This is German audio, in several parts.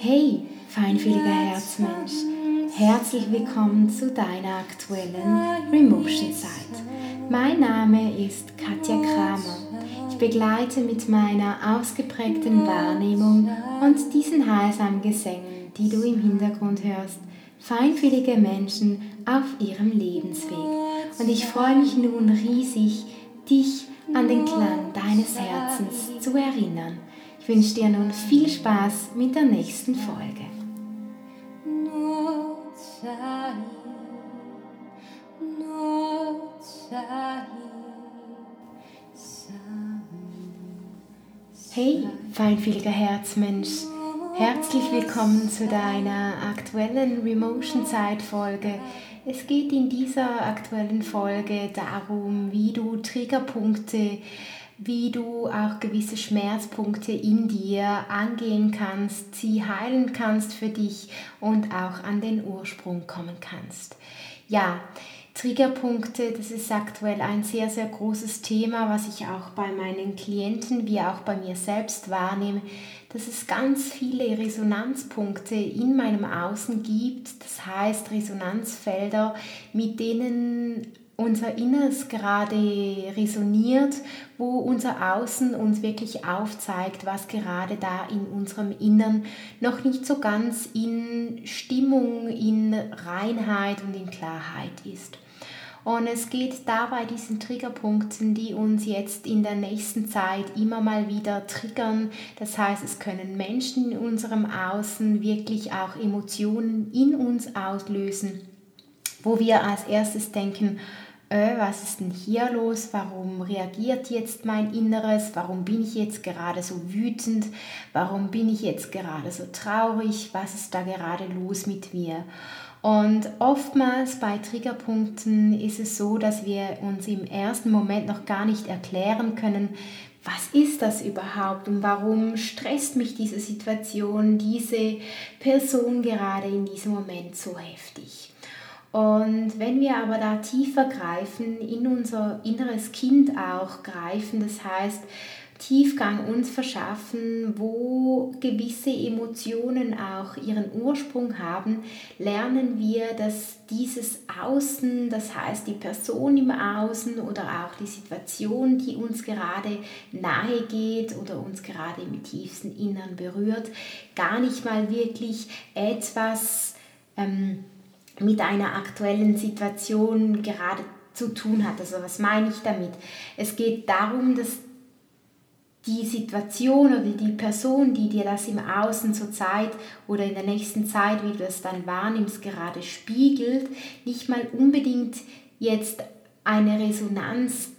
Hey, feinfühliger Herzmensch, herzlich willkommen zu deiner aktuellen Remotion Zeit. Mein Name ist Katja Kramer. Ich begleite mit meiner ausgeprägten Wahrnehmung und diesen heilsamen Gesängen, die du im Hintergrund hörst, feinfühlige Menschen auf ihrem Lebensweg. Und ich freue mich nun riesig, dich an den Klang deines Herzens zu erinnern wünsche dir nun viel Spaß mit der nächsten Folge. Hey, feinfühliger Herzmensch, herzlich willkommen zu deiner aktuellen Remotion-Zeit-Folge. Es geht in dieser aktuellen Folge darum, wie du Triggerpunkte wie du auch gewisse Schmerzpunkte in dir angehen kannst, sie heilen kannst für dich und auch an den Ursprung kommen kannst. Ja, Triggerpunkte, das ist aktuell ein sehr, sehr großes Thema, was ich auch bei meinen Klienten wie auch bei mir selbst wahrnehme, dass es ganz viele Resonanzpunkte in meinem Außen gibt, das heißt Resonanzfelder, mit denen unser Inneres gerade resoniert, wo unser Außen uns wirklich aufzeigt, was gerade da in unserem Innern noch nicht so ganz in Stimmung, in Reinheit und in Klarheit ist. Und es geht dabei diesen Triggerpunkten, die uns jetzt in der nächsten Zeit immer mal wieder triggern. Das heißt, es können Menschen in unserem Außen wirklich auch Emotionen in uns auslösen, wo wir als erstes denken, äh, was ist denn hier los? Warum reagiert jetzt mein Inneres? Warum bin ich jetzt gerade so wütend? Warum bin ich jetzt gerade so traurig? Was ist da gerade los mit mir? Und oftmals bei Triggerpunkten ist es so, dass wir uns im ersten Moment noch gar nicht erklären können, was ist das überhaupt und warum stresst mich diese Situation, diese Person gerade in diesem Moment so heftig. Und wenn wir aber da tiefer greifen, in unser inneres Kind auch greifen, das heißt, Tiefgang uns verschaffen, wo gewisse Emotionen auch ihren Ursprung haben, lernen wir, dass dieses Außen, das heißt die Person im Außen oder auch die Situation, die uns gerade nahe geht oder uns gerade im tiefsten Innern berührt, gar nicht mal wirklich etwas ähm, mit einer aktuellen Situation gerade zu tun hat. Also was meine ich damit? Es geht darum, dass die Situation oder die Person, die dir das im Außen zur Zeit oder in der nächsten Zeit, wie du es dann wahrnimmst, gerade spiegelt, nicht mal unbedingt jetzt eine Resonanz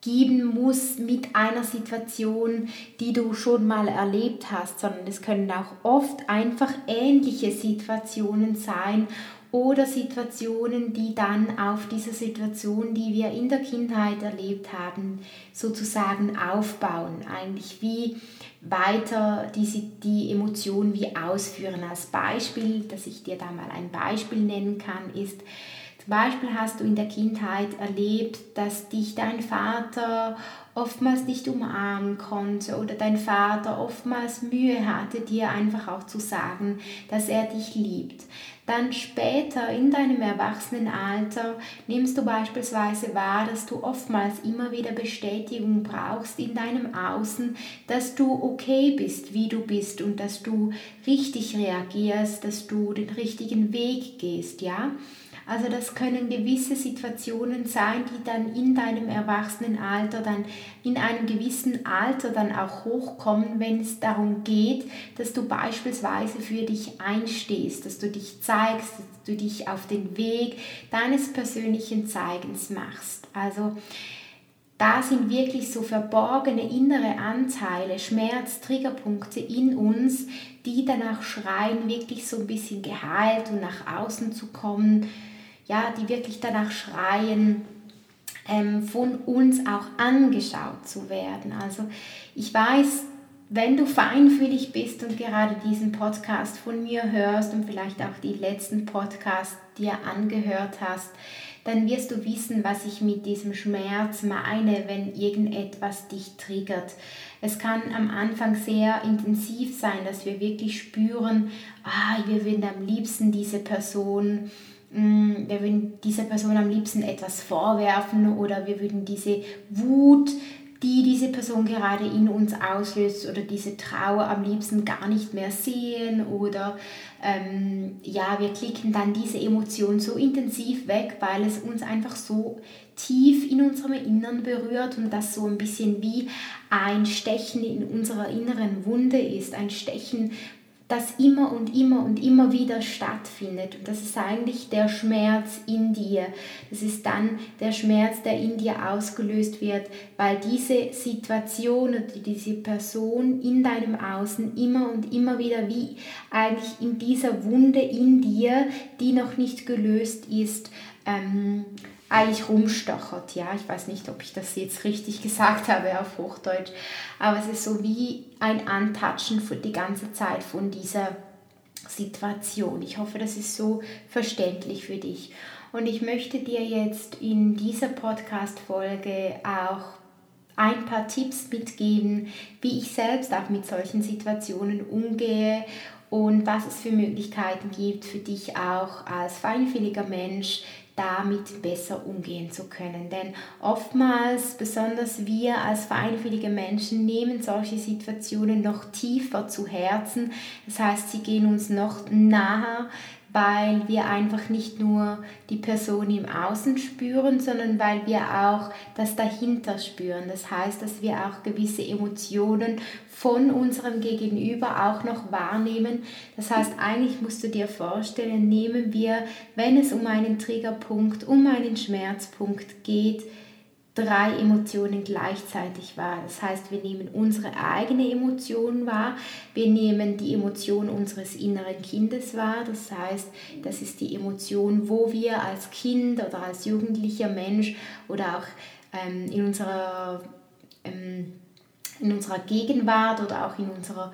geben muss mit einer Situation, die du schon mal erlebt hast, sondern es können auch oft einfach ähnliche Situationen sein oder Situationen, die dann auf diese Situation, die wir in der Kindheit erlebt haben, sozusagen aufbauen. Eigentlich wie weiter diese, die Emotion wie ausführen. Als Beispiel, dass ich dir da mal ein Beispiel nennen kann, ist, zum Beispiel hast du in der Kindheit erlebt, dass dich dein Vater oftmals nicht umarmen konnte oder dein Vater oftmals Mühe hatte, dir einfach auch zu sagen, dass er dich liebt. Dann später in deinem Erwachsenenalter nimmst du beispielsweise wahr, dass du oftmals immer wieder Bestätigung brauchst in deinem Außen, dass du okay bist, wie du bist und dass du richtig reagierst, dass du den richtigen Weg gehst, ja? Also das können gewisse Situationen sein, die dann in deinem Erwachsenenalter, dann in einem gewissen Alter dann auch hochkommen, wenn es darum geht, dass du beispielsweise für dich einstehst, dass du dich zeigst, dass du dich auf den Weg deines persönlichen Zeigens machst. Also da sind wirklich so verborgene innere Anteile, Schmerz, Triggerpunkte in uns, die danach schreien, wirklich so ein bisschen geheilt und nach außen zu kommen, ja, die wirklich danach schreien, ähm, von uns auch angeschaut zu werden. Also ich weiß, wenn du feinfühlig bist und gerade diesen Podcast von mir hörst und vielleicht auch die letzten Podcasts dir angehört hast, dann wirst du wissen, was ich mit diesem Schmerz meine, wenn irgendetwas dich triggert. Es kann am Anfang sehr intensiv sein, dass wir wirklich spüren, ah, wir würden am liebsten diese Person wir würden dieser Person am liebsten etwas vorwerfen oder wir würden diese Wut die diese Person gerade in uns auslöst oder diese Trauer am liebsten gar nicht mehr sehen oder ähm, ja, wir klicken dann diese Emotion so intensiv weg, weil es uns einfach so tief in unserem Innern berührt und das so ein bisschen wie ein Stechen in unserer inneren Wunde ist, ein Stechen, das immer und immer und immer wieder stattfindet. Und das ist eigentlich der Schmerz in dir. Das ist dann der Schmerz, der in dir ausgelöst wird, weil diese Situation oder diese Person in deinem Außen immer und immer wieder wie eigentlich in dieser Wunde in dir, die noch nicht gelöst ist, ähm, eigentlich rumstochert. Ja, ich weiß nicht, ob ich das jetzt richtig gesagt habe auf Hochdeutsch, aber es ist so wie ein Antatschen für die ganze Zeit von dieser Situation. Ich hoffe, das ist so verständlich für dich. Und ich möchte dir jetzt in dieser Podcast-Folge auch ein paar Tipps mitgeben, wie ich selbst auch mit solchen Situationen umgehe und was es für Möglichkeiten gibt für dich auch als feinfühliger Mensch, damit besser umgehen zu können. Denn oftmals, besonders wir als feinfühlige Menschen, nehmen solche Situationen noch tiefer zu Herzen. Das heißt, sie gehen uns noch nahe, weil wir einfach nicht nur die Person im Außen spüren, sondern weil wir auch das dahinter spüren. Das heißt, dass wir auch gewisse Emotionen von unserem Gegenüber auch noch wahrnehmen. Das heißt, eigentlich musst du dir vorstellen, nehmen wir, wenn es um einen Triggerpunkt, um einen Schmerzpunkt geht, drei Emotionen gleichzeitig wahr. Das heißt, wir nehmen unsere eigene Emotion wahr, wir nehmen die Emotion unseres inneren Kindes wahr. Das heißt, das ist die Emotion, wo wir als Kind oder als jugendlicher Mensch oder auch ähm, in, unserer, ähm, in unserer Gegenwart oder auch in unserer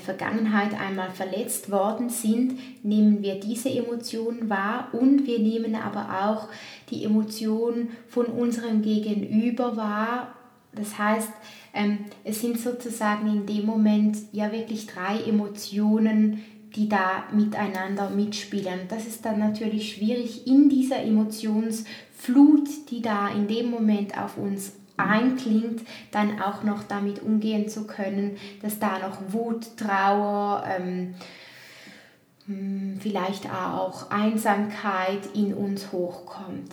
Vergangenheit einmal verletzt worden sind, nehmen wir diese Emotionen wahr und wir nehmen aber auch die Emotionen von unserem Gegenüber wahr. Das heißt, ähm, es sind sozusagen in dem Moment ja wirklich drei Emotionen, die da miteinander mitspielen. Das ist dann natürlich schwierig in dieser Emotionsflut, die da in dem Moment auf uns einklingt, dann auch noch damit umgehen zu können, dass da noch Wut, Trauer, ähm, hm, vielleicht auch Einsamkeit in uns hochkommt.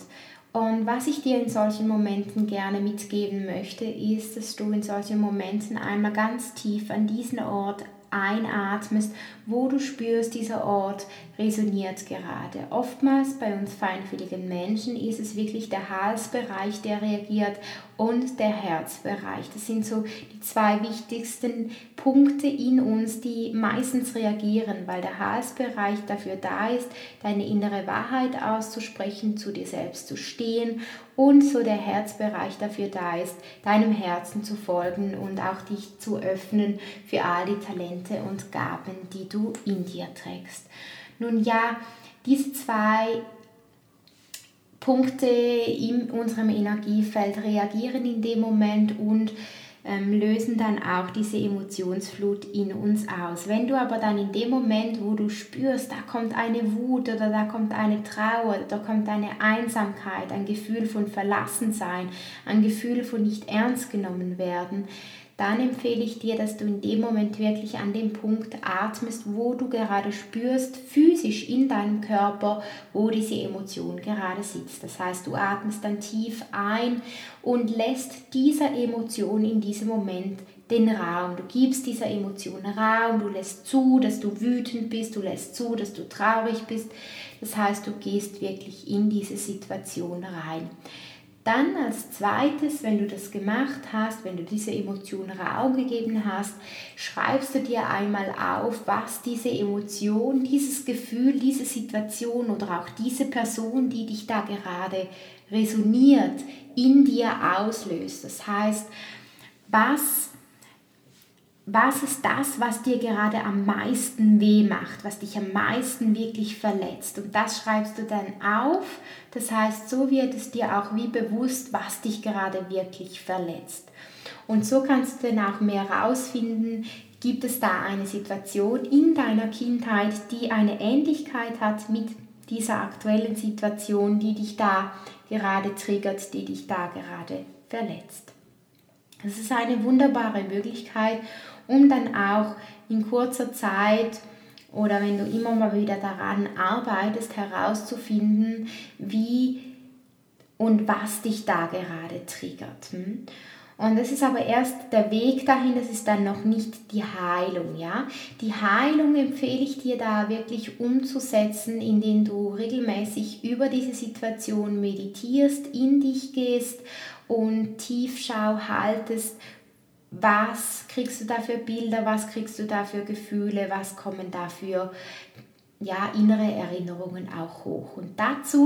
Und was ich dir in solchen Momenten gerne mitgeben möchte, ist, dass du in solchen Momenten einmal ganz tief an diesen Ort einatmest, wo du spürst, dieser Ort resoniert gerade. Oftmals bei uns feinfühligen Menschen ist es wirklich der Halsbereich, der reagiert und der Herzbereich. Das sind so die zwei wichtigsten Punkte in uns, die meistens reagieren, weil der Halsbereich dafür da ist, deine innere Wahrheit auszusprechen, zu dir selbst zu stehen und so der Herzbereich dafür da ist, deinem Herzen zu folgen und auch dich zu öffnen für all die Talente und Gaben, die du in dir trägst. Nun ja, diese zwei Punkte in unserem Energiefeld reagieren in dem Moment und ähm, lösen dann auch diese Emotionsflut in uns aus. Wenn du aber dann in dem Moment, wo du spürst, da kommt eine Wut oder da kommt eine Trauer, da kommt eine Einsamkeit, ein Gefühl von Verlassensein, ein Gefühl von nicht ernst genommen werden, dann empfehle ich dir, dass du in dem Moment wirklich an dem Punkt atmest, wo du gerade spürst, physisch in deinem Körper, wo diese Emotion gerade sitzt. Das heißt, du atmest dann tief ein und lässt dieser Emotion in diesem Moment den Raum. Du gibst dieser Emotion Raum, du lässt zu, dass du wütend bist, du lässt zu, dass du traurig bist. Das heißt, du gehst wirklich in diese Situation rein. Dann als zweites, wenn du das gemacht hast, wenn du diese Emotion Raum gegeben hast, schreibst du dir einmal auf, was diese Emotion, dieses Gefühl, diese Situation oder auch diese Person, die dich da gerade resoniert, in dir auslöst. Das heißt, was was ist das, was dir gerade am meisten weh macht, was dich am meisten wirklich verletzt. Und das schreibst du dann auf. Das heißt, so wird es dir auch wie bewusst, was dich gerade wirklich verletzt. Und so kannst du dann auch mehr herausfinden, gibt es da eine Situation in deiner Kindheit, die eine Ähnlichkeit hat mit dieser aktuellen Situation, die dich da gerade triggert, die dich da gerade verletzt. Das ist eine wunderbare Möglichkeit, um dann auch in kurzer Zeit oder wenn du immer mal wieder daran arbeitest, herauszufinden, wie und was dich da gerade triggert. Hm? Und das ist aber erst der Weg dahin, das ist dann noch nicht die Heilung, ja. Die Heilung empfehle ich dir da wirklich umzusetzen, indem du regelmäßig über diese Situation meditierst, in dich gehst und Tiefschau haltest, was kriegst du da für Bilder, was kriegst du da für Gefühle, was kommen da für ja, innere Erinnerungen auch hoch. Und dazu